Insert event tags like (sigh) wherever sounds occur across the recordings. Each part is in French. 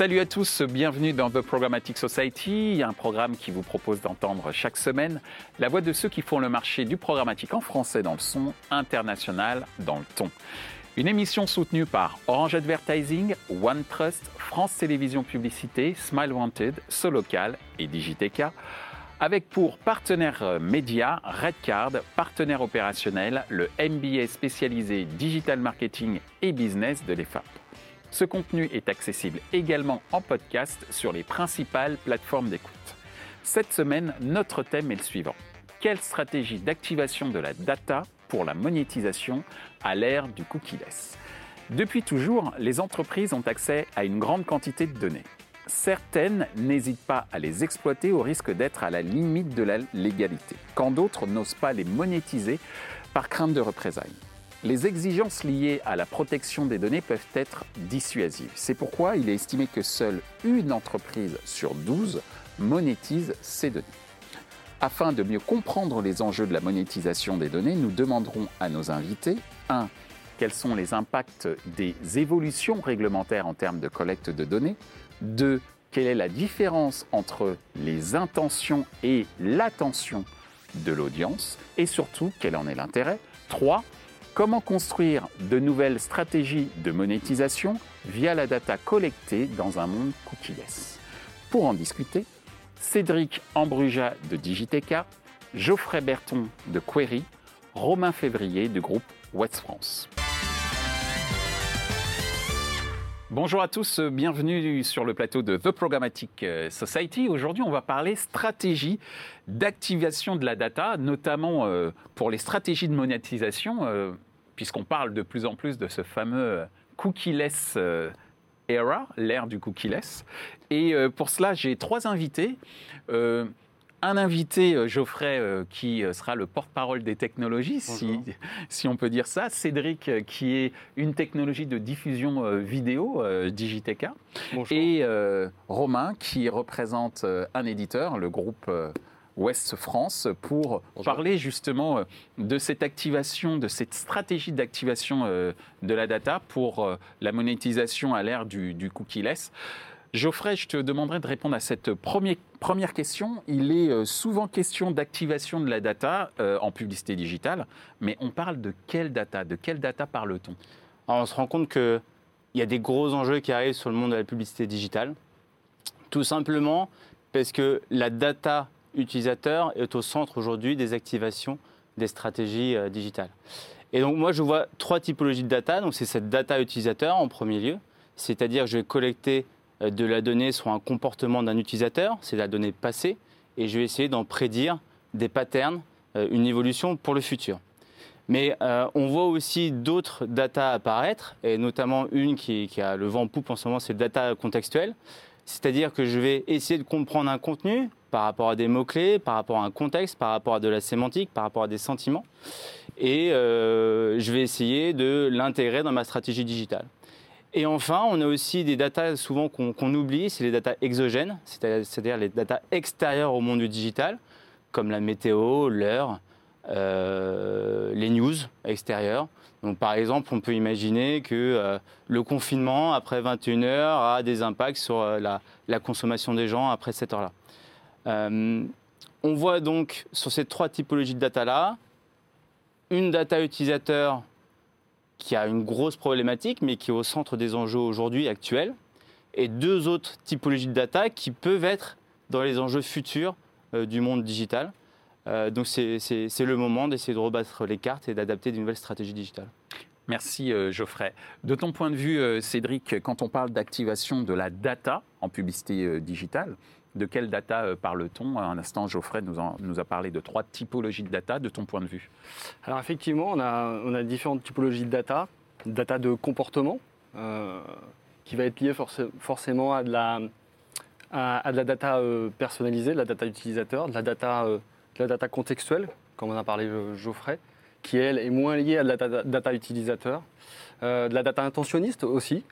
Salut à tous, bienvenue dans The Programmatic Society, un programme qui vous propose d'entendre chaque semaine la voix de ceux qui font le marché du programmatique en français dans le son, international dans le ton. Une émission soutenue par Orange Advertising, OneTrust, France Télévisions Publicité, Smile Wanted, Solocal et Digiteca, avec pour partenaire média Redcard, partenaire opérationnel, le MBA spécialisé Digital Marketing et Business de l'EFAP. Ce contenu est accessible également en podcast sur les principales plateformes d'écoute. Cette semaine, notre thème est le suivant. Quelle stratégie d'activation de la data pour la monétisation à l'ère du cookie-less? Depuis toujours, les entreprises ont accès à une grande quantité de données. Certaines n'hésitent pas à les exploiter au risque d'être à la limite de la légalité, quand d'autres n'osent pas les monétiser par crainte de représailles les exigences liées à la protection des données peuvent être dissuasives. C'est pourquoi il est estimé que seule une entreprise sur 12 monétise ces données. Afin de mieux comprendre les enjeux de la monétisation des données, nous demanderons à nos invités 1. Quels sont les impacts des évolutions réglementaires en termes de collecte de données 2. Quelle est la différence entre les intentions et l'attention de l'audience Et surtout, quel en est l'intérêt 3 Comment construire de nouvelles stratégies de monétisation via la data collectée dans un monde cookieless? Pour en discuter, Cédric Ambruja de Digiteca, Geoffrey Berton de Query, Romain Février du groupe West France. Bonjour à tous, bienvenue sur le plateau de The Programmatic euh, Society. Aujourd'hui, on va parler stratégie d'activation de la data, notamment euh, pour les stratégies de monétisation, euh, puisqu'on parle de plus en plus de ce fameux cookie-less era, l'ère du cookie-less. Et pour cela, j'ai trois invités un invité, euh, Geoffrey, euh, qui euh, sera le porte-parole des technologies, si, (laughs) si, on peut dire ça. Cédric, qui est une technologie de diffusion vidéo, Digiteca. Et Romain, qui représente un éditeur, le groupe Ouest France, pour parler justement de cette activation, de cette stratégie d'activation de la data pour la monétisation à l'ère du, du cookie-less. Geoffrey, je te demanderai de répondre à cette première question. Il est euh, souvent question d'activation de la data euh, en publicité digitale, mais on parle de quelle data? De quelle data parle-t-on? On se rend compte qu'il y a des gros enjeux qui arrivent sur le monde de la publicité digitale. Tout simplement parce que la data utilisateur est au centre aujourd'hui des activations des stratégies euh, digitales. Et donc moi je vois trois typologies de data. Donc c'est cette data utilisateur en premier lieu, c'est-à-dire je vais collecter euh, de la donnée sur un comportement d'un utilisateur, c'est la donnée passée, et je vais essayer d'en prédire des patterns, euh, une évolution pour le futur. Mais on voit aussi d'autres data apparaître, et notamment une qui, qui, a le vent en poupe en ce moment, c'est le data contextuel. C'est-à-dire que je vais essayer de comprendre un contenu par rapport à des mots-clés, par rapport à un contexte, par rapport à de la sémantique, par rapport à des sentiments. Et je vais essayer de l'intégrer dans ma stratégie digitale. Et enfin, on a aussi des datas souvent qu'on oublie, c'est les datas exogènes, c'est-à-dire les datas extérieures au monde du digital, comme la météo, l'heure, euh, les news extérieures. Donc, par exemple, on peut imaginer que euh, le confinement après 21 heures a des impacts sur euh, la, consommation des gens après cette heure-là. On voit donc sur ces trois typologies de data-là, une data utilisateur qui a une grosse problématique, mais qui est au centre des enjeux aujourd'hui actuels, et deux autres typologies de data qui peuvent être dans les enjeux futurs euh, du monde digital. Euh, donc c'est le moment d'essayer de rebattre les cartes et d'adapter de nouvelles stratégies digitales. Merci euh, Geoffrey. De ton point de vue, Cédric, quand on parle d'activation de la data en publicité digitale, de quelle data euh, parle-t-on? Un instant, Geoffrey nous, a parlé de trois typologies de data, de ton point de vue. Alors effectivement, on a, différentes typologies de data. Data de comportement, euh, qui va être liée forcément à de la, à, data euh, personnalisée, de la data utilisateur, de la data, contextuelle, comme on a parlé Geoffrey, qui elle est moins liée à de la data utilisateur. de la data intentionniste aussi,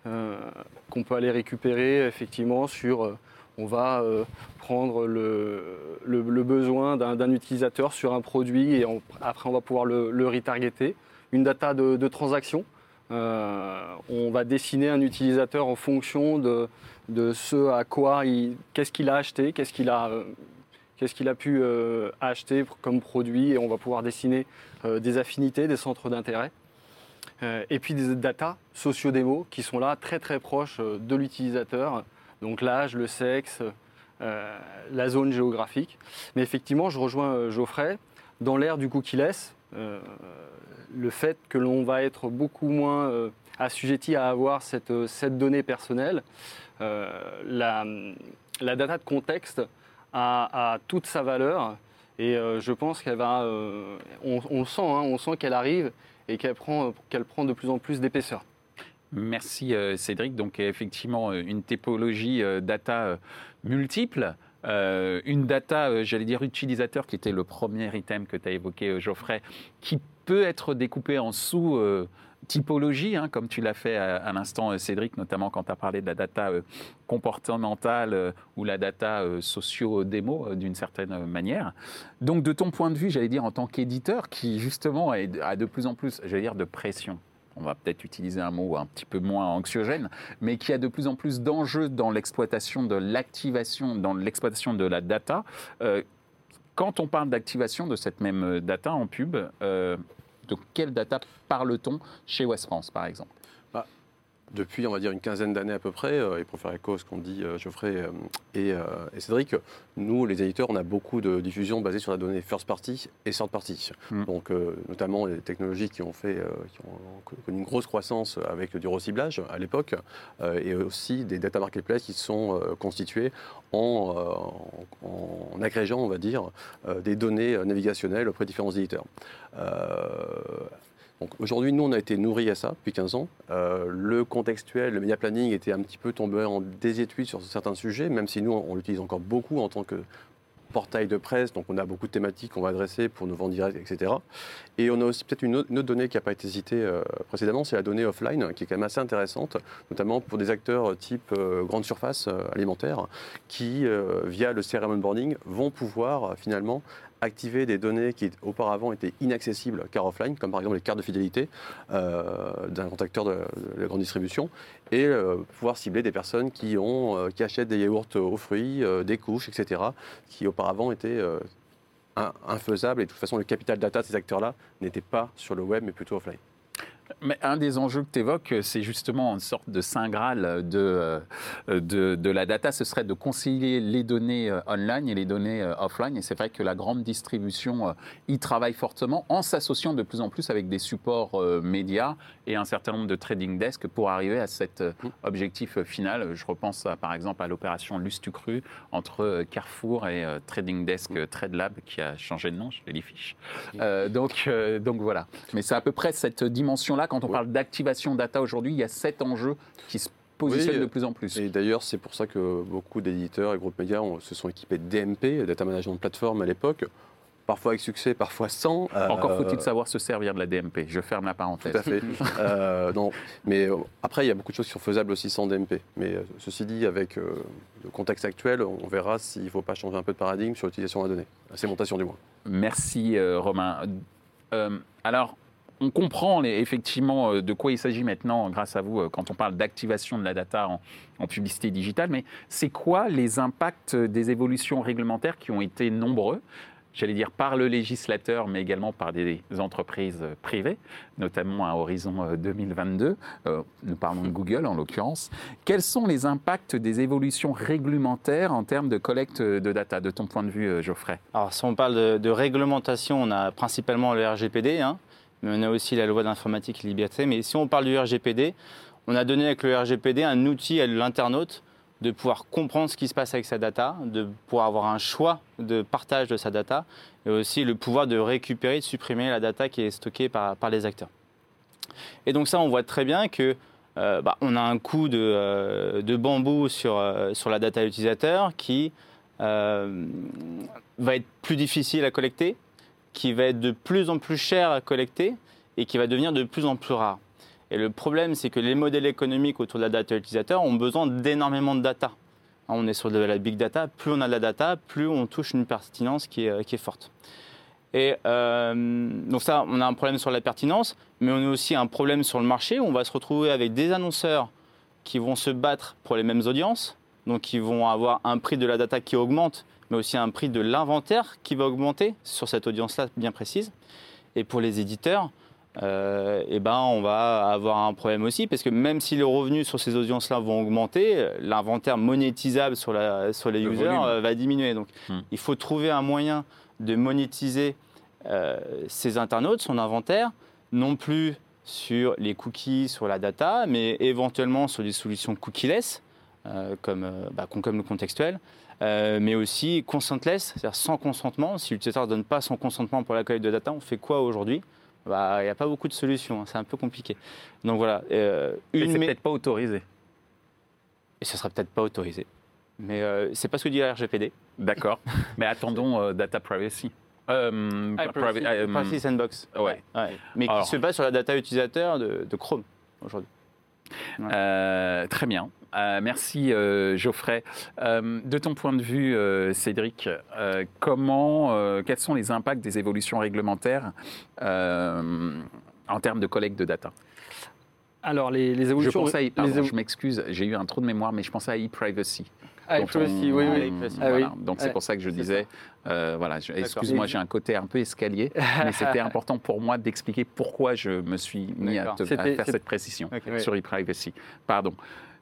qu'on peut aller récupérer effectivement sur on va euh, prendre le, besoin d'un utilisateur sur un produit et après on va pouvoir le, retargeter. Une data de, transaction, on va dessiner un utilisateur en fonction de, ce à quoi il, qu'est-ce qu'il a acheté, qu'est-ce qu'il a, a pu acheter comme produit, et on va pouvoir dessiner des affinités, des centres d'intérêt. et puis des data socio-démos qui sont là très très proches de l'utilisateur, donc l'âge, le sexe, euh, la zone géographique. Mais effectivement, je rejoins euh, Geoffrey, dans l'ère du cookie-less, euh, le fait que l'on va être beaucoup moins assujetti à avoir cette, donnée personnelle, la, data de contexte a, toute sa valeur et je pense qu'elle va, on, le sent, hein, on sent qu'elle arrive et qu'elle prend de plus en plus d'épaisseur. Merci Cédric. Donc effectivement, une typologie data multiples. Euh, une data, euh, j'allais dire utilisateur, qui était le premier item que tu as évoqué, euh, Geoffrey, qui peut être découpé en sous typologie, hein, comme tu l'as fait à, l'instant, Cédric, notamment quand tu as parlé de la data comportementale ou la data socio-démo, d'une certaine manière. Donc, de ton point de vue, j'allais dire, en tant qu'éditeur, qui justement a de plus en plus, j'allais dire, de pression on va peut-être utiliser un mot un petit peu moins anxiogène, mais qui a de plus en plus d'enjeux dans l'exploitation de l'activation, dans l'exploitation de la data. Euh, quand on parle d'activation de cette même data en pub, euh, de quelle data parle-t-on chez West France, par exemple? Depuis, on va dire, une quinzaine d'années à peu près, euh, et pour faire écho à ce qu'ont dit euh, Geoffrey euh, et, Cédric, nous, les éditeurs, on a beaucoup de diffusion basée sur la donnée first party et third party. Mm. Donc, notamment les technologies qui ont fait, qui ont connu une grosse croissance avec du reciblage à l'époque, et aussi des data marketplaces qui sont constitués en, en, agrégeant, on va dire, des données navigationnelles auprès de différents éditeurs aujourd'hui, nous, on a été nourris à ça depuis 15 ans. Euh, le contextuel, le media planning était un petit peu tombé en désétude sur certains sujets, même si nous, on, l'utilise encore beaucoup en tant que portail de presse, donc on a beaucoup de thématiques qu'on va adresser pour nos ventes directes, etc. Et on a aussi peut-être une, autre donnée qui n'a pas été citée euh, précédemment, c'est la donnée offline, qui est quand même assez intéressante, notamment pour des acteurs type euh, grande surface alimentaire, qui, via le CRM onboarding, vont pouvoir finalement activer des données qui auparavant étaient inaccessibles car offline, comme par exemple les cartes de fidélité euh, d'un contacteur de, la grande distribution, et euh, pouvoir cibler des personnes qui, euh, qui achètent des yaourts aux fruits, des couches, etc., qui auparavant étaient infaisables. Et de toute façon, le capital data de ces acteurs-là n'était pas sur le web, mais plutôt offline. Mais un des enjeux que tu évoques, c'est justement une sorte de saint graal de, euh, de, la data. Ce serait de concilier les données euh, online et les données euh, offline. Et c'est vrai que la grande distribution y travaille fortement en s'associant de plus en plus avec des supports médias et un certain nombre de trading desks pour arriver à cet mmh. objectif final. Je repense par exemple à l'opération Lustucru entre Carrefour et Trading Desk mmh. TradeLab qui a changé de nom, je les fiche. Mmh. donc, donc voilà. Mais c'est à peu près cette dimension là, quand on parle d'activation data aujourd'hui, il y a sept enjeux qui se positionnent de plus en plus. Et d'ailleurs, c'est pour ça que beaucoup d'éditeurs et groupes médias se sont équipés de DMP, Data Management Platform à l'époque, parfois avec succès, parfois sans. Euh, Encore faut-il savoir se servir de la DMP. Je ferme la parenthèse. Tout à fait. (laughs) Euh, non, mais euh, après, il y a beaucoup de choses qui sont faisables aussi sans DMP. Mais ceci dit, avec le contexte actuel, on verra s'il ne faut pas changer un peu de paradigme sur l'utilisation de la donnée, la sémentation du moins. Merci Romain. alors, on comprend effectivement euh, de quoi il s'agit maintenant, grâce à vous, euh, quand on parle d'activation de la data en, publicité digitale, mais c'est quoi les impacts des évolutions réglementaires qui ont été nombreux j'allais dire par le législateur, mais également par des entreprises privées, notamment à horizon 2022. Euh, nous parlons de Google en l'occurrence. Quels sont les impacts des évolutions réglementaires en termes de collecte de data, de ton point de vue, Geoffrey? Alors, si on parle de, réglementation, on a principalement le RGPD, hein, mais on a aussi la loi d'informatique et liberté. Mais si on parle du RGPD, on a donné avec le RGPD un outil à l'internaute de pouvoir comprendre ce qui se passe avec sa data, de pouvoir avoir un choix de partage de sa data, et aussi le pouvoir de récupérer, de supprimer la data qui est stockée par, les acteurs. Et donc ça, on voit très bien que euh, bah, on a un coût de, euh, bambou sur, euh, sur la data utilisateur qui va être plus difficile à collecter, qui va être de plus en plus cher à collecter et qui va devenir de plus en plus rare. Et le problème, c'est que les modèles économiques autour de la data utilisateur ont besoin d'énormément de data. On est sur de la big data, plus on a de la data, plus on touche une pertinence qui est, est forte. Et euh, donc ça, on a un problème sur la pertinence, mais on a aussi un problème sur le marché. On va se retrouver avec des annonceurs qui vont se battre pour les mêmes audiences, donc qui vont avoir un prix de la data qui augmente, mais aussi un prix de l'inventaire qui va augmenter sur cette audience-là bien précise. Et pour les éditeurs, euh, eh ben, on va avoir un problème aussi, parce que même si les revenus sur ces audiences-là vont augmenter, l'inventaire monétisable sur, la, sur les Le users volume. euh, va diminuer. Donc Hmm. il faut trouver un moyen de monétiser euh, ces internautes, son inventaire, non plus sur les cookies, sur la data, mais éventuellement sur des solutions cookieless, euh, comme, euh, bah, comme le contextuel, euh, mais aussi consentless, c'est-à-dire sans consentement. Si l'utilisateur ne donne pas son consentement pour la collecte de data, on fait quoi aujourd'hui? Bah, Il n'y a pas beaucoup de solutions, hein, c'est un peu compliqué. Donc voilà, euh, une c'est peut-être pas autorisé. et ce sera peut-être pas autorisé. Mais euh, c'est pas ce que dit la RGPD. D'accord. (laughs) Mais attendons euh, data privacy. Euh, Ah, privacy- Privacy Sandbox. ouais. Ouais. Mais Alors. qui se base sur la data utilisateur de, de Chrome aujourd'hui. Euh, très bien. Euh, merci euh, Geoffrey. Euh, de ton point de vue, euh, Cédric, euh, comment, quels sont les impacts des évolutions réglementaires en termes de collecte de data? Alors, les, les Je évolutions. pense à, les pardon, évo- je m'excuse, j'ai eu un trou de mémoire, mais je pensais à e-privacy. Ah, dont privacy, on- oui, oui. Ah voilà. oui. Donc c'est pour ça que je disais, euh, voilà, excuse-moi, j'ai un côté un peu escalier, (laughs) mais c'était important pour moi d'expliquer pourquoi je me suis mis à, te- faire cette précision sur e-privacy. Pardon.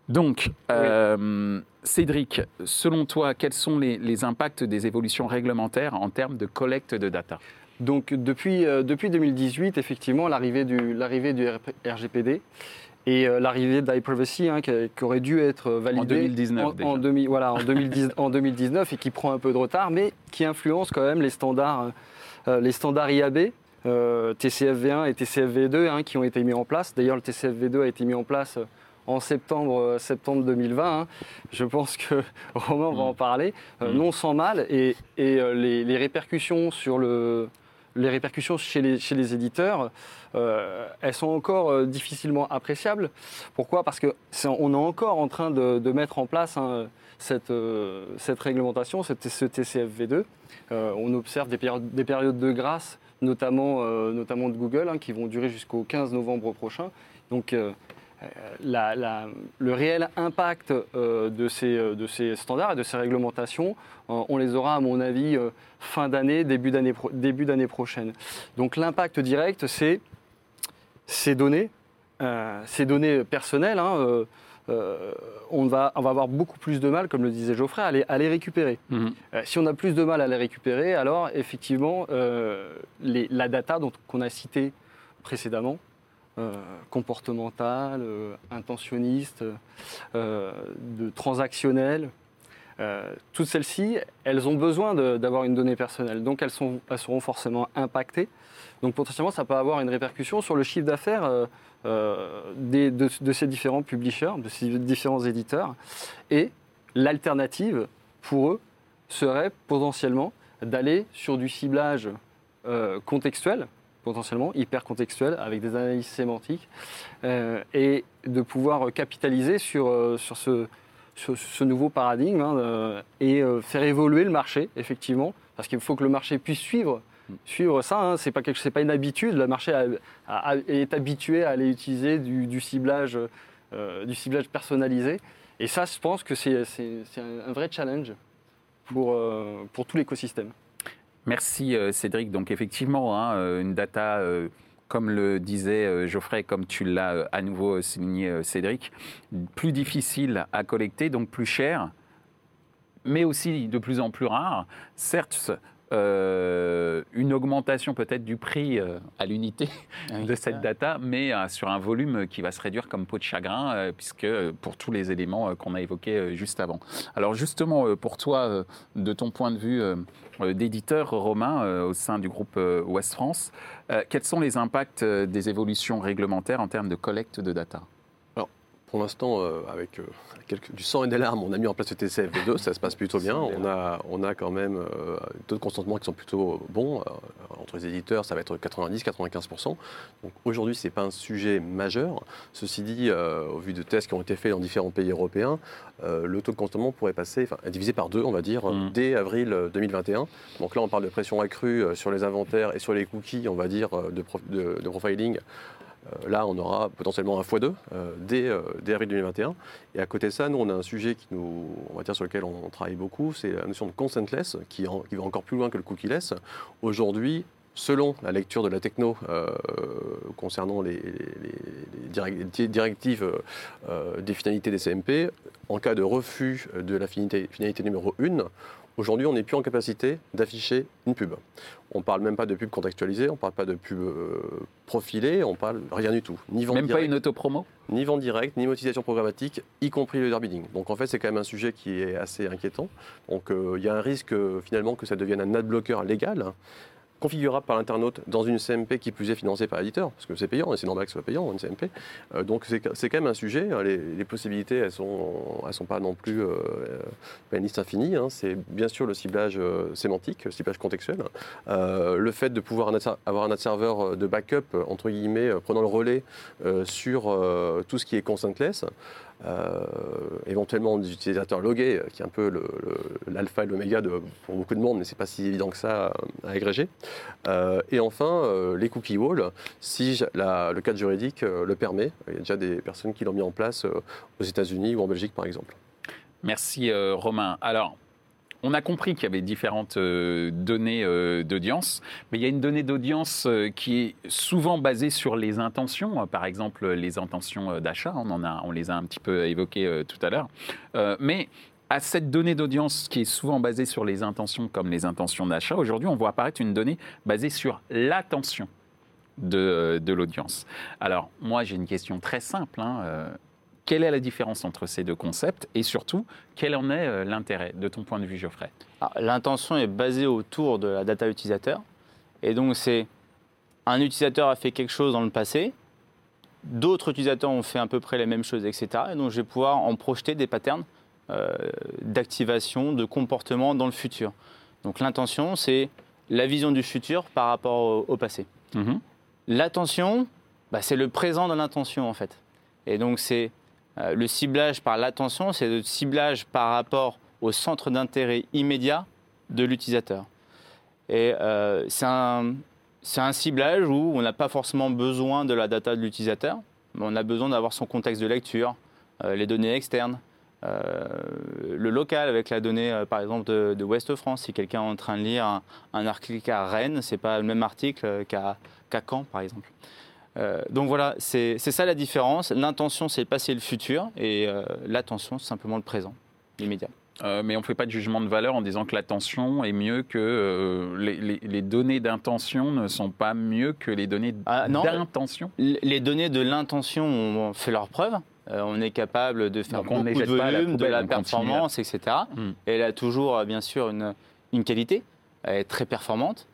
Donc, euh, Cédric, selon toi, quels sont les, les impacts des évolutions réglementaires en termes de collecte de data? Donc depuis, euh, depuis 2018, effectivement, l'arrivée du, l'arrivée du RGPD et euh, l'arrivée d'iPrivacy hein, qui, qui aurait dû être validée En 2019 en, déjà. en demi- voilà, en, 2010 en 2019 et qui prend un peu de retard, mais qui influence quand même les standards, euh, les standards IAB. euh, TCFV1 et TCFV2 hein, qui ont été mis en place. D'ailleurs, le TCFV2 a été mis en place euh, en septembre, euh, septembre 2020. hein. Je pense que (laughs) Romain va Mm. en parler, euh, Mm. non sans mal, et, et, euh, les, les répercussions sur le, les répercussions chez les, éditeurs, euh, elles sont encore euh, difficilement appréciables. Pourquoi? Parce que c'est- on est encore en train de, mettre en place hein, cette, euh, cette réglementation, ce TCFV2. Euh, on observe des périodes, des périodes de grâce, notamment, de Google, hein, qui vont durer jusqu'au 15 novembre prochain. Donc, la- la- le réel impact euh, de, ces, euh, de ces standards et de ces réglementations, euh, on les aura, à mon avis, euh, fin d'année, début d'année pro- début d'année prochaine. Donc l'impact direct, c'est ces données, euh, ces données personnelles. hein, euh, euh, on, va, on va avoir beaucoup plus de mal, comme le disait Geoffrey, à les, à les récupérer. Euh, si on a plus de mal à les récupérer, alors effectivement, euh, les- la data dont- qu'on a citée précédemment, euh, comportementale, euh, intentionniste, euh, de euh, toutes celles-ci, elles ont besoin d'avoir une donnée personnelle, donc elles, sont, elles seront forcément impactées. Donc potentiellement, ça peut avoir une répercussion sur le chiffre d'affaires euh, euh, de, de ces différents publishers, de ces différents éditeurs. Et l'alternative pour eux serait potentiellement d'aller sur du ciblage euh, contextuel, potentiellement hyper contextuel, avec des analyses sémantiques, euh, et de pouvoir capitaliser sur, euh, sur ce, nouveau paradigme hein, euh, et faire évoluer le marché, effectivement, parce qu'il faut que le marché puisse suivre. Suivre ça, hein, c'est pas quelque, c'est pas une habitude. Le marché a- a- a- est habitué à aller utiliser du, du ciblage, euh, du ciblage personnalisé. Et ça, je pense que c'est, un, un vrai challenge pour, euh, pour tout l'écosystème. Merci euh, Cédric. Donc effectivement, hein, euh, une data, euh, comme le disait Geoffrey, comme tu l'as à nouveau souligné Cédric, plus difficile à collecter, donc plus cher, mais aussi de plus en plus rare. Certes, euh, une augmentation peut-être du prix euh, à l'unité Ah de cette data, mais euh, sur un volume qui va se réduire comme peau de chagrin, puisque pour tous les éléments qu'on a évoqués juste avant. Alors justement, pour toi, de ton point de vue d'éditeur, Romain, au sein du groupe Ouest France, quels sont les impacts des évolutions réglementaires en termes de collecte de data? Pour l'instant, euh, avec euh, quelques- du sang et des larmes, on a mis en place le TCFV2, ça se passe plutôt bien. On a, on a quand même euh, taux de consentement qui sont plutôt bons. Euh, entre les éditeurs, ça va être 90-95%. Donc aujourd'hui, ce n'est pas un sujet majeur. Ceci dit, au vu de tests qui ont été faits dans différents pays européens, le taux de consentement pourrait passer, enfin, divisé par deux, on va dire, Mm. dès avril euh, 2021. Donc là, on parle de pression accrue sur les inventaires et sur les cookies, on va dire, de, prof- de- de profiling. Euh, là, on aura potentiellement un x2 euh, dès, euh, dès avril 2021. Et à côté de ça, nous, on a un sujet sur lequel on travaille beaucoup, c'est la notion de consentless, qui, va encore plus loin que le cookie-less. Aujourd'hui, selon la lecture de la techno concernant les, les- les direct- directives des finalités des CMP, en cas de refus de la finalité, finalité numéro 1, aujourd'hui, on n'est plus en capacité d'afficher une pub. On ne parle même pas de pub contextualisée, on ne parle pas de pub euh, profilée, on parle rien du tout. Ni vente Même pas une autopromo? Ni vente directe, ni monétisation programmatique, y compris le bidding. Donc en fait, c'est quand même un sujet qui est assez inquiétant. Donc euh, il y a un risque euh, finalement que ça devienne un adblocker légal, configurable par l'internaute dans une CMP qui plus est financée par l'éditeur, parce que c'est payant, et c'est normal que ce soit payant, une CMP. Euh, donc c'est quand même un sujet. hein. Les, possibilités, elles sont, elles sont pas non plus euh, euh, une liste infinie. hein. C'est bien sûr le ciblage sémantique, le ciblage contextuel. Euh, le fait de pouvoir avoir un ad serveur de backup, entre guillemets, prenant le relais sur tout ce qui est consentless. Euh, éventuellement des utilisateurs logués, euh, qui est un peu l'alpha et l'oméga pour beaucoup de monde, mais c'est pas si évident que ça à, à agréger. Euh, et enfin, euh, les cookie walls, si le cadre juridique euh, le permet, il y a déjà des personnes qui l'ont mis en place euh, aux États-Unis ou en Belgique par exemple. Merci euh, Romain. Alors, on a compris qu'il y avait différentes euh, données euh, d'audience, mais il y a une donnée d'audience euh, qui est souvent basée sur les intentions, par exemple les intentions d'achat, on, les a un petit peu évoquées tout à l'heure. Mais à cette donnée d'audience qui est souvent basée sur les intentions comme les intentions d'achat, aujourd'hui on voit apparaître une donnée basée sur l'attention de, l'audience. Alors moi j'ai une question très simple. hein, quelle est la différence entre ces deux concepts et surtout, quel en est euh, l'intérêt de ton point de vue, Geoffrey? Alors, L'intention est basée autour de la data utilisateur. Et donc, c'est un utilisateur a fait quelque chose dans le passé, d'autres utilisateurs ont fait à peu près les mêmes choses, etc. Et donc, je vais pouvoir en projeter des patterns euh, d'activation, de comportement dans le futur. Donc, l'intention, c'est la vision du futur par rapport au, au passé. L'attention, bah, c'est le présent de l'intention en fait. Et donc c'est le ciblage par l'attention, c'est le ciblage par rapport au centre d'intérêt immédiat de l'utilisateur. Et euh, c'est un, ciblage où on n'a pas forcément besoin de la data de l'utilisateur, mais on a besoin d'avoir son contexte de lecture, euh, les données externes, euh, le local avec la donnée, euh, par exemple, de, de Ouest France. Si quelqu'un est en train de lire un, article à Rennes, c'est pas le même article qu'à qu'à Caen, par exemple. Euh, donc voilà, c'est ça la différence. L'intention, c'est le passé et le futur, et euh, l'attention, c'est simplement le présent, l'immédiat. Euh, mais on ne fait pas de jugement de valeur en disant que l'attention est mieux que euh, les, les- les données d'intention ne sont pas mieux que les données Ah, non. d'intention. Les données de l'intention ont fait leur preuve. Euh, on est capable de faire Donc on beaucoup de pas à la volume, de la continue performance, etc. Hmm. Et elle a toujours, bien sûr, une, une qualité. Elle est très performante.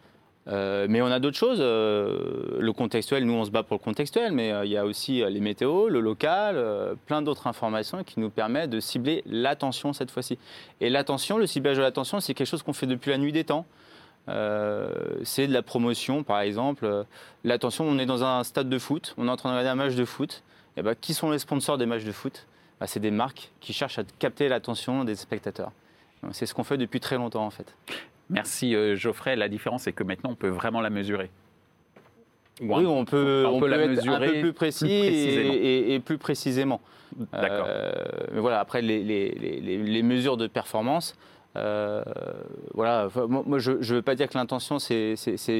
Euh, mais on a d'autres choses. euh, le contextuel, nous, on se bat pour le contextuel, mais euh, il y a aussi les météos, le local, plein d'autres informations qui nous permettent de cibler l'attention cette fois-ci. Et l'attention, le ciblage de l'attention, c'est quelque chose qu'on fait depuis la nuit des temps. C'est de la promotion, par exemple. L'attention, on est dans un stade de foot, on est en train de regarder un match de foot. Ben, qui sont les sponsors des matchs de foot? Ben, C'est des marques qui cherchent à capter l'attention des spectateurs. C'est ce qu'on fait depuis très longtemps, en fait. Merci euh, Geoffrey. La différence, c'est que maintenant, on peut vraiment la mesurer. Ou Oui, un- on peut, on on peut la être un mesurer peu plus précis plus et, et- et plus précisément. D'accord. Euh, mais voilà, après, les, les- les- les- les mesures de performance, euh, voilà, moi, je ne veux pas dire que l'intention, c'est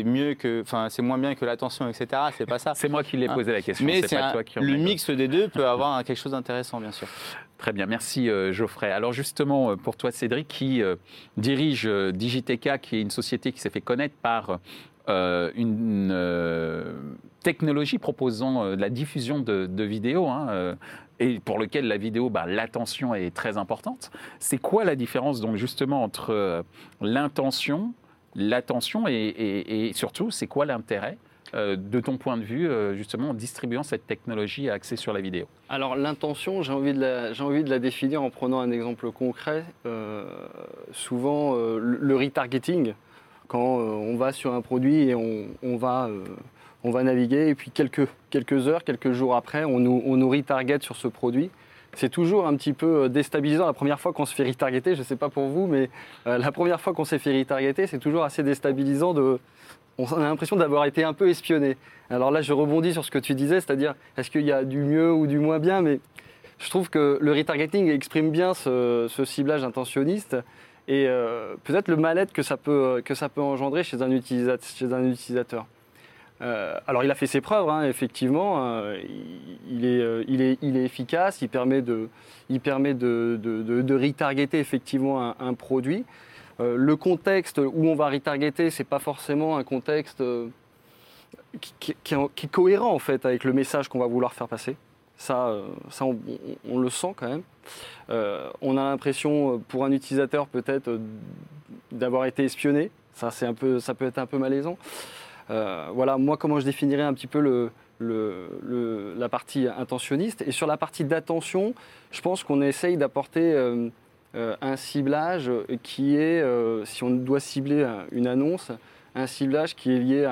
mieux que, enfin, c'est moins bien que l'attention, etc. C'est pas ça. C'est moi qui l'ai Ah. posé la question. Mais c'est le mix des deux peut avoir quelque chose d'intéressant, bien sûr. Très bien, merci euh, Geoffrey. Alors justement, euh, pour toi Cédric, qui euh, dirige Digiteka, qui est une société qui s'est fait connaître par une technologie proposant la diffusion de, vidéos, hein, et pour lequel la vidéo, bah, l'attention est très importante. C'est quoi la différence donc justement entre l'intention, l'attention et surtout, c'est quoi l'intérêt euh, de ton point de vue, euh, justement, en distribuant cette technologie axée sur la vidéo Alors l'intention, j'ai envie, de la- définir en prenant un exemple concret. Euh, souvent, le retargeting, quand on va sur un produit et on, va, naviguer, et puis quelques, heures, quelques jours après, on nous, on nous retarget sur ce produit. C'est toujours un petit peu déstabilisant la première fois qu'on se fait retargeter. Je ne sais pas pour vous, mais la première fois qu'on s'est fait retargeter, c'est toujours assez déstabilisant. De, on a l'impression d'avoir été un peu espionné. Alors là, je rebondis sur ce que tu disais, c'est-à-dire, est-ce qu'il y a du mieux ou du moins bien Mais je trouve que le retargeting exprime bien ce, ciblage intentionniste et euh, peut-être le mal-être que ça peut, engendrer chez un, utilisateur. Euh, alors il a fait ses preuves, hein, effectivement, euh, il, est, efficace, il permet de, retargeter effectivement un produit. Euh, le contexte où on va retargeter, c'est pas forcément un contexte euh, qui, est, cohérent en fait avec le message qu'on va vouloir faire passer. Ça, euh, on, le sent quand même. On a l'impression, pour un utilisateur peut-être, d'avoir été espionné. Ça, c'est un peu, ça peut être un peu malaisant. Voilà, moi, comment je définirais un petit peu la partie intentionniste? Et sur la partie d'attention, je pense qu'on essaye d'apporter un ciblage qui est, euh, si on doit cibler un- une annonce, un ciblage qui est lié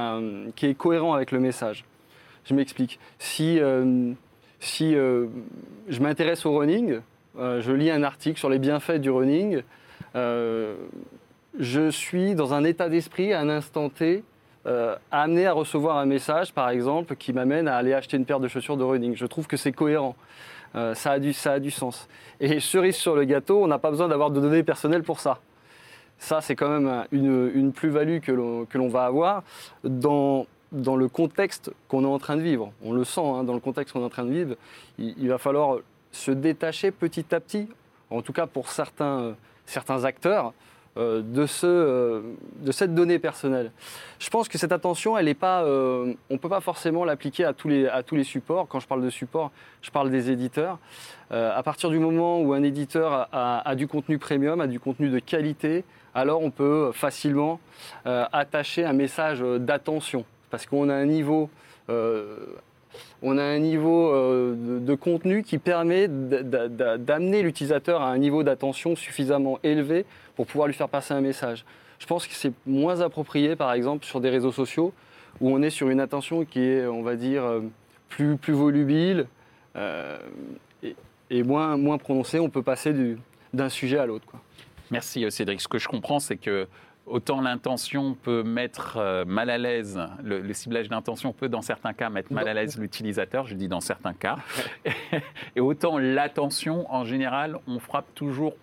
qui est cohérent avec le message. Je m'explique. Si, euh, si euh, je m'intéresse au running, euh, je lis un article sur les bienfaits du running, euh, je suis dans un état d'esprit à un instant T euh, amené à recevoir un message, par exemple, qui m'amène à aller acheter une paire de chaussures de running. Je trouve que c'est cohérent. Euh, ça, a du, ça a du sens. Et (laughs) cerise sur le gâteau, on n'a pas besoin d'avoir de données personnelles pour ça. Ça, c'est quand même un- une, une plus-value que l'on va avoir dans, dans le contexte qu'on est en train de vivre. On le sent, hein, dans le contexte qu'on est en train de vivre, il, il va falloir se détacher petit à petit, en tout cas pour certains, euh, certains acteurs, de, ce, euh, de cette donnée personnelle. Je pense que cette attention, elle pas, euh, on ne peut pas forcément l'appliquer à, tous les- supports. Quand je parle de support, je parle des éditeurs. Euh, à partir du moment où un éditeur a, du contenu premium, a du contenu de qualité, alors on peut facilement euh, attacher un message d'attention. Parce qu'on a un niveau, euh, on a un niveau euh, de, contenu qui permet d'amener l'utilisateur à un niveau d'attention suffisamment élevé pour pouvoir lui faire passer un message. Je pense que c'est moins approprié, par exemple, sur des réseaux sociaux où on est sur une attention qui est, on va dire, euh, plus, plus volubile euh, et, moins, moins prononcée. On peut passer du- d'un sujet à l'autre. Merci Cédric. Ce que je comprends, c'est que autant l'intention peut mettre euh, mal à l'aise, le, le ciblage d'intention peut dans certains cas mettre mal à l'aise l'utilisateur, je dis dans certains cas, (laughs) et autant l'attention, en général, on frappe toujours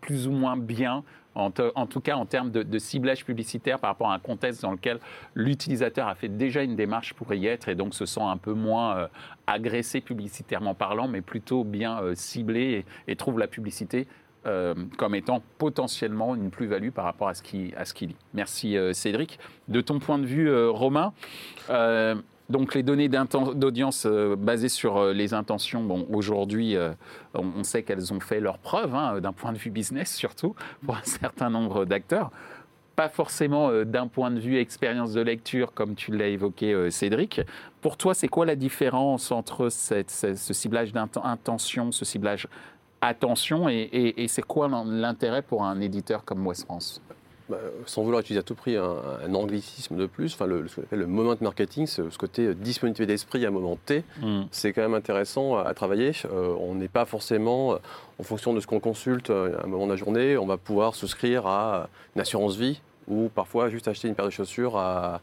plus ou moins bien. En, te- en tout cas, en termes de, de ciblage publicitaire par rapport à un contexte dans lequel l'utilisateur a fait déjà une démarche pour y être et donc se sent un peu moins euh, agressé publicitairement parlant, mais plutôt bien euh, ciblé et, et trouve la publicité euh, comme étant potentiellement une plus-value par rapport à ce qu'il qu'il lit. Merci euh, Cédric. De ton point de vue, euh, Romain, donc les données d'audience basées sur les intentions, bon, aujourd'hui, on, sait qu'elles ont fait leurs preuves, hein, d'un point de vue business (laughs) surtout, pour un certain nombre d'acteurs. Pas forcément d'un point de vue expérience de lecture, comme tu l'as évoqué, Cédric. Pour toi, c'est quoi la différence entre ce ciblage d'intention, ce ciblage attention, et, et- et c'est quoi l'in- l'intérêt pour un éditeur comme West France? Bah, sans vouloir utiliser à tout prix un, un anglicisme de plus, enfin le, ce qu'on appelle le moment marketing, ce, ce côté euh, disponibilité d'esprit à un moment T, c'est quand même intéressant à, à travailler. Euh, on n'est pas forcément, euh, en fonction de ce qu'on consulte à un moment de la journée, on va pouvoir souscrire à une assurance vie ou parfois juste acheter une paire de chaussures à,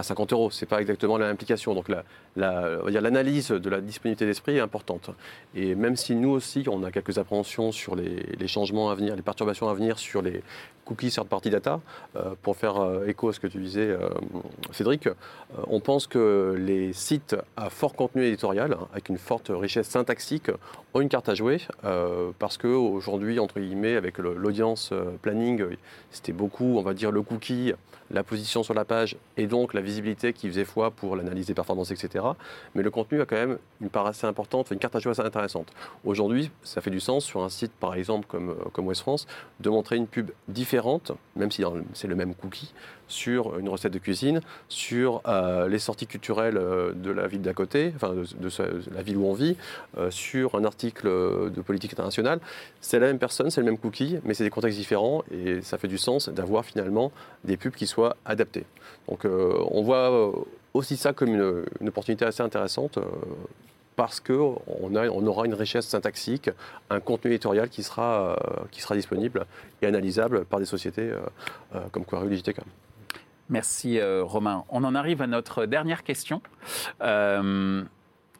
à 50 euros. Ce n'est pas exactement la implication. Donc la- la- l'analyse de la disponibilité d'esprit est importante. Et même si nous aussi, on a quelques appréhensions sur les, changements à venir, les perturbations à venir sur les cookies third party data, euh, pour faire euh, écho à ce que tu disais, euh, Cédric, on pense que les sites à fort contenu éditorial, avec une forte richesse syntaxique, ont une carte à jouer, parce qu'aujourd'hui, entre guillemets, avec l'audience planning, c'était beaucoup, on va dire, le cookie, la position sur la page et donc la visibilité qui faisait foi pour l'analyse des performances, etc. Mais le contenu a quand même une part assez importante, une carte à jouer assez intéressante. Aujourd'hui, ça fait du sens sur un site, par exemple, comme, comme West France, de montrer une pub différente, même si c'est le même cookie, sur une recette de cuisine, sur euh, les sorties culturelles euh, de la ville d'à côté, enfin de, la ville où on vit, euh, sur un article de politique internationale. C'est la même personne, c'est le même cookie, mais c'est des contextes différents et ça fait du sens d'avoir finalement des pubs qui soient adaptées. Donc on voit aussi ça comme une, opportunité assez intéressante parce qu'on on aura une richesse syntaxique, un contenu éditorial qui sera, disponible et analysable par des sociétés comme Quarry Digiteca. Merci euh, Romain. On en arrive à notre dernière question. Euh,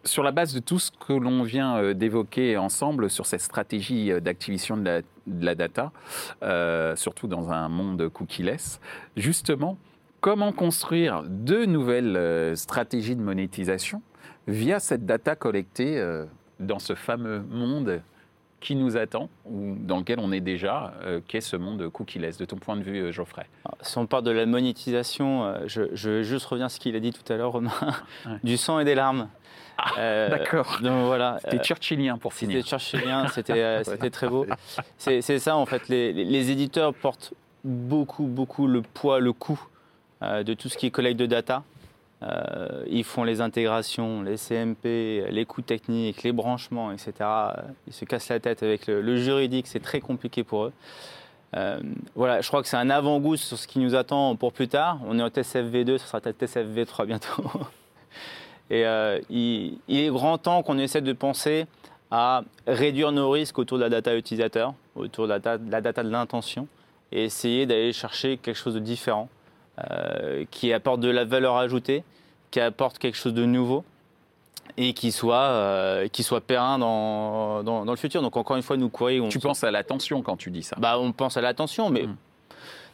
sur la base de tout ce que l'on vient euh, d'évoquer ensemble sur cette stratégie d'activation de, la, data, surtout dans un monde cookie-less, justement, comment construire de nouvelles stratégies de monétisation via cette data collectée dans ce fameux monde qui nous attend ou dans lequel on est déjà, euh, qu'est ce monde cookie-less, de ton point de vue, euh, Geoffrey? Si on parle de la monétisation, euh, je, je, vais juste revenir à ce qu'il a dit tout à l'heure, Romain, (laughs) du sang et des larmes. Ah, D'accord. Donc voilà. C'était churchillien pour finir. C'était churchillien, c'était (laughs) très beau. C'est ça en fait. Les, les, éditeurs portent beaucoup, beaucoup le poids, le coût de tout ce qui est collecte de data. Euh, ils font les intégrations, les CMP, les coûts techniques, les branchements, etc. Ils se cassent la tête avec le, juridique, c'est très compliqué pour eux. Euh, voilà, je crois que c'est un avant-goût sur ce qui nous attend pour plus tard. On est en TSFV2, ce sera peut-être TSFV3 bientôt. (laughs) Et euh, il, est grand temps qu'on essaie de penser à réduire nos risques autour de la data utilisateur, autour de la data de l'intention, et essayer d'aller chercher quelque chose de différent. Euh, qui apporte de la valeur ajoutée, qui apporte quelque chose de nouveau et qui soit, euh, qui soit périn dans, dans, le futur. Donc encore une fois, nous, Query... On tu penses à l'attention quand tu dis ça? Bah, On pense à l'attention, mais hmm.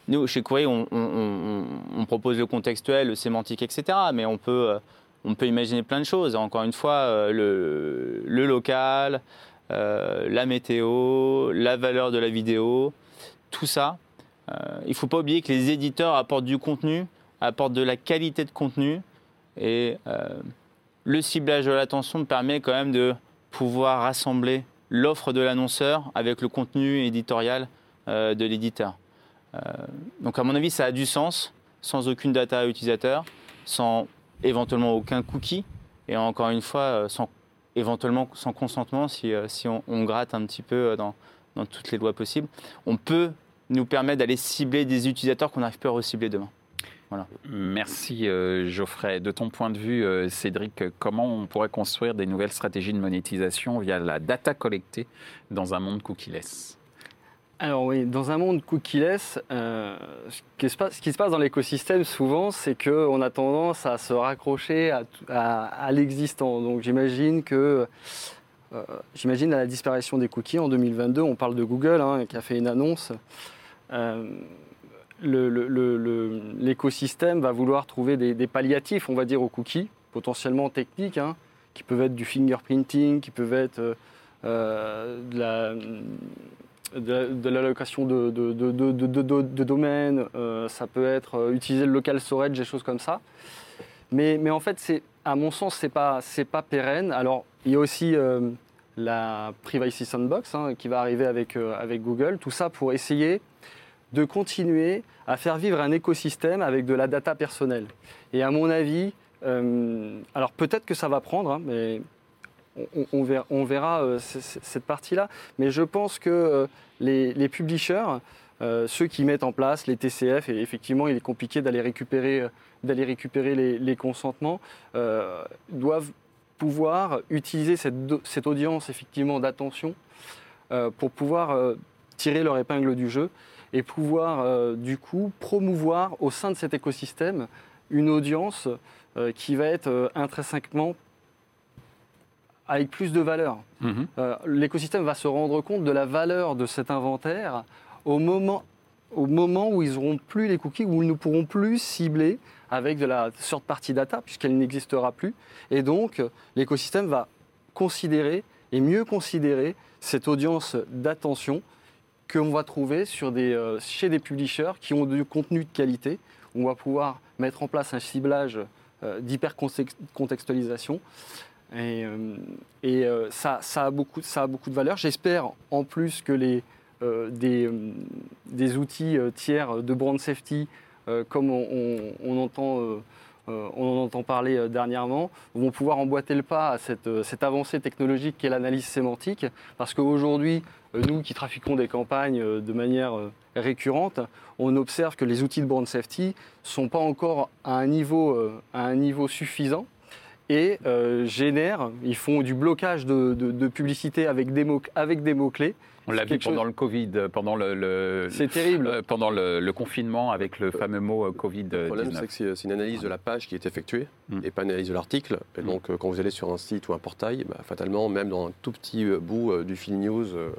nous, chez Query, on, on, propose le contextuel, le sémantique, etc. Mais on peut, euh, on peut imaginer plein de choses. Encore une fois, le, le local, la météo, la valeur de la vidéo, tout ça, il ne faut pas oublier que les éditeurs apportent du contenu, apportent de la qualité de contenu. Et euh, le ciblage de l'attention permet quand même de pouvoir rassembler l'offre de l'annonceur avec le contenu éditorial euh, de l'éditeur. donc à mon avis, ça a du sens, sans aucune data utilisateur, sans éventuellement aucun cookie, et encore une fois, sans, éventuellement sans consentement, si, on, gratte un petit peu dans, dans toutes les lois possibles. On peut nous permet d'aller cibler des utilisateurs qu'on n'arrive plus à recibler demain. Voilà. Merci euh, Geoffrey. De ton point de vue, euh, Cédric, comment on pourrait construire des nouvelles stratégies de monétisation via la data collectée dans un monde cookie-less? Alors oui, dans un monde cookie-less, euh, ce, qui se passe, dans l'écosystème souvent, c'est qu'on a tendance à se raccrocher à, l'existant. Donc j'imagine que j'imagine à la disparition des cookies en 2022, on parle de Google hein, qui a fait une annonce euh, l'écosystème va vouloir trouver des, palliatifs, on va dire, aux cookies, potentiellement techniques, hein, qui peuvent être du fingerprinting, qui peuvent être euh, euh, de l'allocation de, de, de, domaines, ça peut être utiliser le local storage, des choses comme ça. Mais, en fait, à mon sens, ce n'est pas pérenne. Alors, il y a aussi la Privacy Sandbox hein, qui va arriver avec, avec Google. Tout ça pour essayer de continuer à faire vivre un écosystème avec de la data personnelle. Et à mon avis, euh, alors peut-être que ça va prendre, hein, mais on, verra, euh, cette partie-là. Mais je pense que euh, les, publishers, ceux qui mettent en place les TCF, et effectivement il est compliqué d'aller récupérer, d'aller récupérer les, consentements, doivent pouvoir utiliser cette, cette audience effectivement d'attention pour pouvoir tirer leur épingle du jeu et pouvoir euh, du coup promouvoir au sein de cet écosystème une audience euh, qui va être euh, intrinsèquement avec plus de valeur. Mhm. L'écosystème va se rendre compte de la valeur de cet inventaire au moment, au moment où ils n'auront plus les cookies, où ils ne pourront plus cibler avec de la sorte partie data, puisqu'elle n'existera plus. Et donc, l'écosystème va considérer et mieux considérer cette audience d'attention qu'on va trouver sur des, euh, chez des publishers qui ont du contenu de qualité. On va pouvoir mettre en place un ciblage euh, d'hyper-contextualisation. Et, euh, ça, a beaucoup, ça a beaucoup de valeur. J'espère en plus que les, des, des outils tiers de brand safety, comme on, entend, euh, euh, en entend parler euh, dernièrement, vont pouvoir emboîter le pas à cette, euh, avancée technologique qu'est l'analyse sémantique. Parce qu'aujourd'hui, euh, nous qui trafiquons des campagnes euh, de manière euh, récurrente, on observe que les outils de brand safety ne sont pas encore euh, à un niveau suffisant et euh, génèrent, ils font du blocage de, de- de publicité avec des mots- avec des mots-clés. On l'a vu quelque pendant chose- le Covid, euh, pendant le, le- C'est terrible. euh, pendant le, le confinement avec le fameux mot euh, Le problème, Covid-19. c'est que c'est c'est une analyse de la page qui est effectuée Mm. et pas une analyse de l'article. Et Mm. donc, euh, quand vous allez sur un site ou un portail, bah, fatalement, même dans un tout petit euh, bout euh, du fil news euh,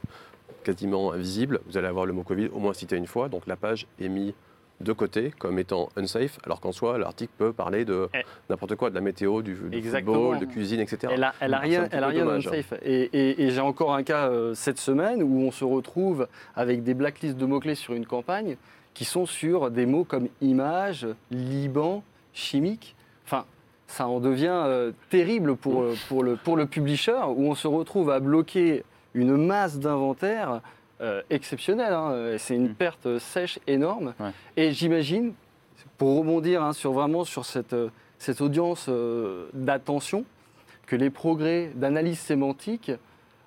quasiment invisible, vous allez avoir le mot Covid au moins cité une fois. Donc, la page est mise de côté comme étant unsafe, alors qu'en soi, l'article peut parler de Eh. n'importe quoi, de la météo, du, du football, de cuisine, etc. Elle a, elle a rien, elle a rien d'unsafe. Et, et- et j'ai encore un cas euh, cette semaine où on se retrouve avec des blacklists de mots-clés sur une campagne qui sont sur des mots comme image, Liban, chimique. Enfin, ça en devient euh, terrible pour, euh, pour, le, pour le publisher où on se retrouve à bloquer une masse d'inventaire euh, exceptionnelle. hein. C'est une Mm. perte sèche énorme. Ouais. Et j'imagine, pour rebondir hein, sur vraiment sur cette, euh, cette audience euh, d'attention, que les progrès d'analyse sémantique,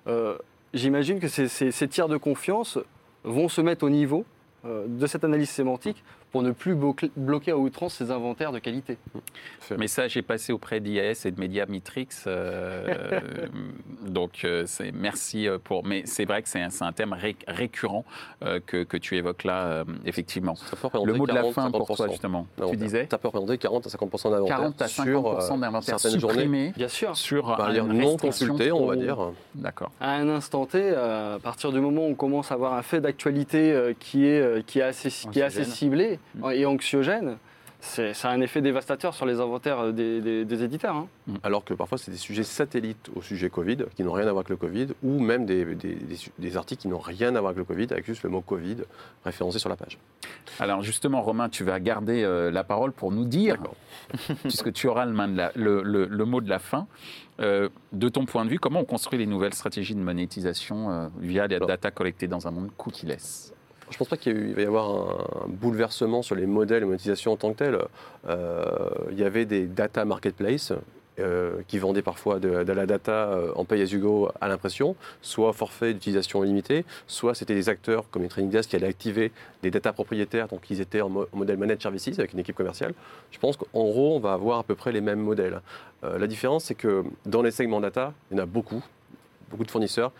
euh, j'imagine que ces, ces- ces tiers de confiance vont se mettre au niveau euh, de cette analyse sémantique pour ne plus bloquer à outrance ces inventaires de qualité. Le message est passé auprès d'IAS et de Media Matrix. euh, (laughs) donc, euh, c'est merci euh, pour. Mais c'est vrai que c'est un, un thème ré- récurrent euh, que, que tu évoques là, euh, effectivement. Ça Le mot de la 40, fin pour toi, 50%. justement. Tu disais Ça peut représenter 40 à 50% d'inventaire 40 à sur 50% euh, d'inventaire supprimés Bien sûr. sur une lire non consulté, on va dire. D'accord. À un instant T, euh, à partir du moment où on commence à avoir un fait d'actualité euh, qui, est, euh, qui, est assez, qui est assez ciblé Mm. Et anxiogène, c'est ça a un effet dévastateur sur les inventaires euh, des, des- des éditeurs. hein. Alors que parfois, c'est des sujets satellites au sujet Covid, qui n'ont rien à voir avec le Covid, ou même des, des- des- des articles qui n'ont rien à voir avec le Covid, avec juste le mot Covid référencé sur la page. Alors justement, Romain, tu vas garder euh, la parole pour nous dire, (laughs) puisque tu auras le, main de la- le- le- le mot de la fin, euh, de ton point de vue, comment on construit les nouvelles stratégies de monétisation euh, via les Alors. data collectées dans un monde cookie-less? Je pense pas qu'il va y avoir un, bouleversement sur les modèles de monétisation en tant que tel. Euh, il y avait des data marketplace euh, qui vendaient parfois de, la data euh, en pay as you go à l'impression, soit forfait d'utilisation illimitée, soit c'était des acteurs comme les Trading Desk qui allaient activer des data propriétaires, donc ils étaient en, mo- en modèle managed services avec une équipe commerciale. Je pense qu'en gros, on va avoir à peu près les mêmes modèles. La différence, c'est que dans les segments data, il y en a beaucoup, beaucoup de fournisseurs.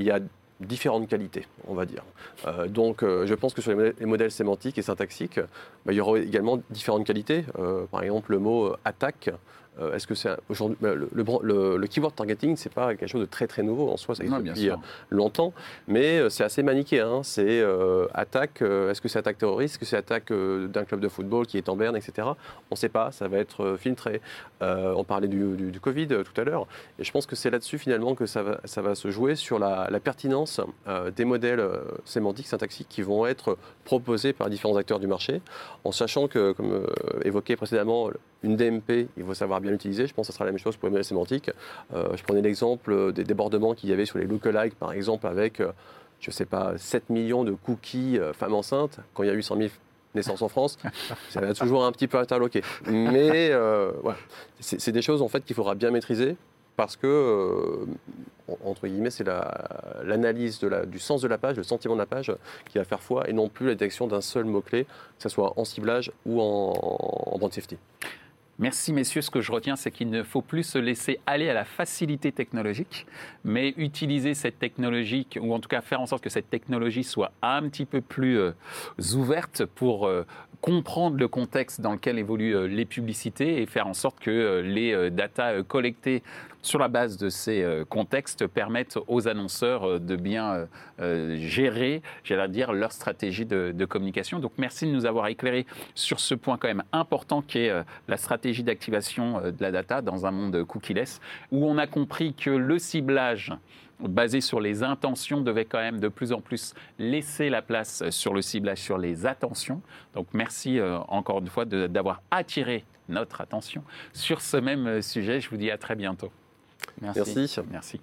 Il y a différentes qualités, on va dire. Euh, donc, euh, je pense que sur les modèles, les modèles sémantiques et syntaxiques, bah, il y aura également différentes qualités. Euh, par exemple, le mot attaque. Euh, Est-ce que c'est aujourd'hui bah, le, keyword targeting, c'est pas quelque chose de très très nouveau en soi, ça existe depuis sûr. euh, longtemps, mais euh, c'est assez manichéen. C'est euh, attaque. euh, Est-ce que c'est attaque terroriste Est-ce que c'est attaque d'un club de football qui est en berne, etc. On ne sait pas. Ça va être filtré. On parlait du, du- du Covid tout à l'heure, et je pense que c'est là-dessus finalement que ça va, ça va se jouer sur la, la pertinence des modèles sémantiques, syntaxiques qui vont être proposés par différents acteurs du marché, en sachant que, comme évoqué précédemment, une DMP, il faut savoir bien l'utiliser. Je pense que ce sera la même chose pour les modèles sémantiques. Euh, je prenais l'exemple des débordements qu'il y avait sur les lookalikes, par exemple, avec, euh, je ne sais pas, 7 millions de cookies euh, femmes enceintes, quand il y a eu 100 000 naissances en France, (laughs) ça va toujours un petit peu interloqué. Mais euh, voilà, c'est des choses en fait qu'il faudra bien maîtriser parce que, euh, en- entre guillemets, c'est la- l'analyse la- du sens de la page, le sentiment de la page qui va faire foi et non plus la détection d'un seul mot-clé, que ce soit en ciblage ou en, en brand safety. Merci messieurs, ce que je retiens, c'est qu'il ne faut plus se laisser aller à la facilité technologique, mais utiliser cette technologie, ou en tout cas faire en sorte que cette technologie soit un petit peu plus euh, ouverte pour euh, comprendre le contexte dans lequel évoluent euh, les publicités et faire en sorte que euh, les euh, datas collectées sur la base de ces contextes permettent aux annonceurs de bien gérer, j'allais dire, leur stratégie de, de communication. Donc merci de nous avoir éclairé sur ce point quand même important qui est la stratégie d'activation de la data dans un monde cookie-less, où on a compris que le ciblage basé sur les intentions devait quand même de plus en plus laisser la place sur le ciblage sur les attentions. Donc merci euh, encore une fois d'avoir attiré notre attention sur ce même euh, sujet. Je vous dis à très bientôt. Merci. Merci.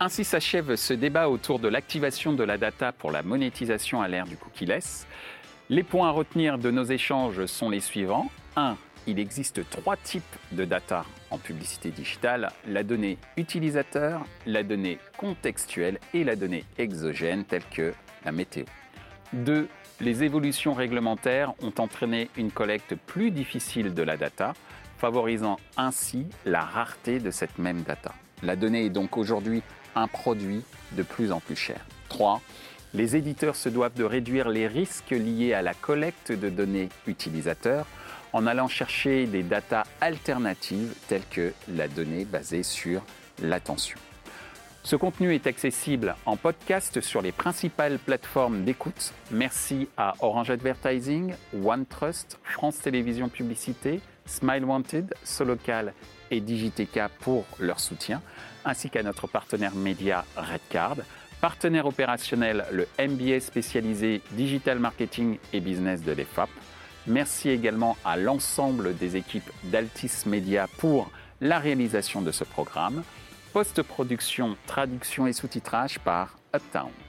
Ainsi s'achève ce débat autour de l'activation de la data pour la monétisation à l'ère du cookie-less. Les points à retenir de nos échanges sont les suivants. 1. Il existe trois types de data en publicité digitale. La donnée utilisateur, la donnée contextuelle et la donnée exogène telle que la météo. 2. Les évolutions réglementaires ont entraîné une collecte plus difficile de la data, favorisant ainsi la rareté de cette même data. La donnée est donc aujourd'hui un produit de plus en plus cher. 3. Les éditeurs se doivent de réduire les risques liés à la collecte de données utilisateurs en allant chercher des datas alternatives telles que la donnée basée sur l'attention. Ce contenu est accessible en podcast sur les principales plateformes d'écoute. Merci à Orange Advertising, OneTrust, France Télévisions Publicité, Smile Wanted, Solocal et Digiteka pour leur soutien, ainsi qu'à notre partenaire média Redcard, partenaire opérationnel le MBA spécialisé Digital Marketing et Business de l'EFAP. Merci également à l'ensemble des équipes d'Altis Media pour la réalisation de ce programme. Post-production, traduction et sous-titrage par Uptown.